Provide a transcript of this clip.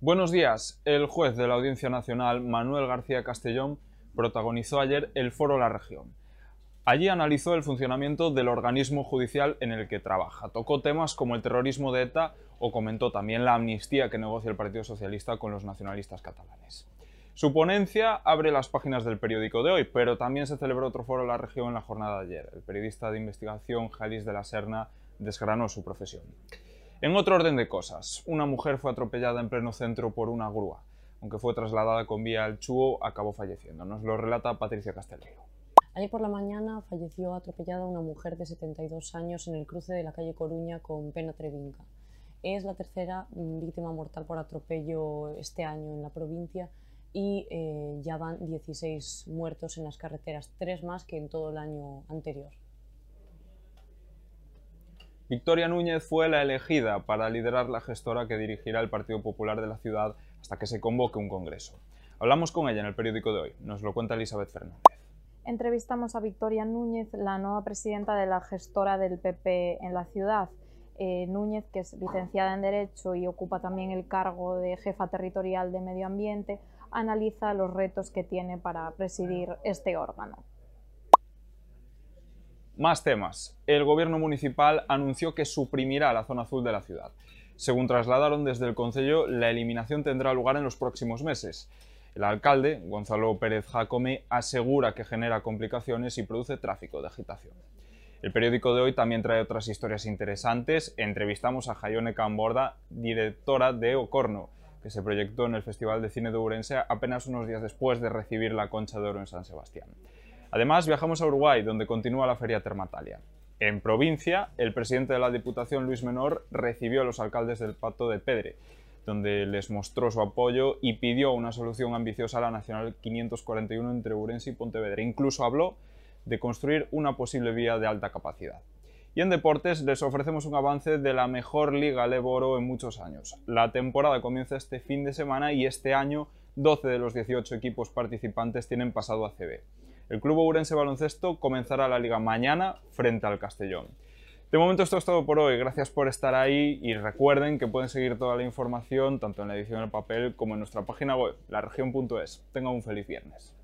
Buenos días. El juez de la Audiencia Nacional, Manuel García Castellón, protagonizó ayer el Foro La Región. Allí analizó el funcionamiento del organismo judicial en el que trabaja. Tocó temas como el terrorismo de ETA o comentó también la amnistía que negocia el Partido Socialista con los nacionalistas catalanes. Su ponencia abre las páginas del periódico de hoy, pero también se celebró otro foro la región en la jornada de ayer. El periodista de investigación Jalis de la Serna desgranó su profesión. En otro orden de cosas, una mujer fue atropellada en pleno centro por una grúa. Aunque fue trasladada con vía al Chuo, acabó falleciendo. Nos lo relata Patricia Castelero. Ayer por la mañana falleció atropellada una mujer de 72 años en el cruce de la calle Coruña con Pena Trevinca. Es la tercera mm, víctima mortal por atropello este año en la provincia y eh, ya van 16 muertos en las carreteras, tres más que en todo el año anterior. Victoria Núñez fue la elegida para liderar la gestora que dirigirá el Partido Popular de la ciudad hasta que se convoque un congreso. Hablamos con ella en el periódico de hoy. Nos lo cuenta Elizabeth Fernández entrevistamos a Victoria Núñez, la nueva presidenta de la gestora del PP en la ciudad. Eh, Núñez, que es licenciada en Derecho y ocupa también el cargo de jefa territorial de Medio Ambiente, analiza los retos que tiene para presidir este órgano. Más temas. El gobierno municipal anunció que suprimirá la zona azul de la ciudad. Según trasladaron desde el Consejo, la eliminación tendrá lugar en los próximos meses. El alcalde, Gonzalo Pérez Jacome, asegura que genera complicaciones y produce tráfico de agitación. El periódico de hoy también trae otras historias interesantes. Entrevistamos a Jaione Camborda, directora de Ocorno, que se proyectó en el Festival de Cine de Urense apenas unos días después de recibir la Concha de Oro en San Sebastián. Además, viajamos a Uruguay, donde continúa la Feria Termatalia. En provincia, el presidente de la Diputación, Luis Menor, recibió a los alcaldes del Pato de Pedre donde les mostró su apoyo y pidió una solución ambiciosa a la Nacional 541 entre Urense y Pontevedra. Incluso habló de construir una posible vía de alta capacidad. Y en deportes les ofrecemos un avance de la mejor liga Leboro en muchos años. La temporada comienza este fin de semana y este año 12 de los 18 equipos participantes tienen pasado a CB. El Club Ourense Baloncesto comenzará la liga mañana frente al Castellón. De momento esto es todo por hoy, gracias por estar ahí y recuerden que pueden seguir toda la información tanto en la edición del papel como en nuestra página web, laregion.es. Tengan un feliz viernes.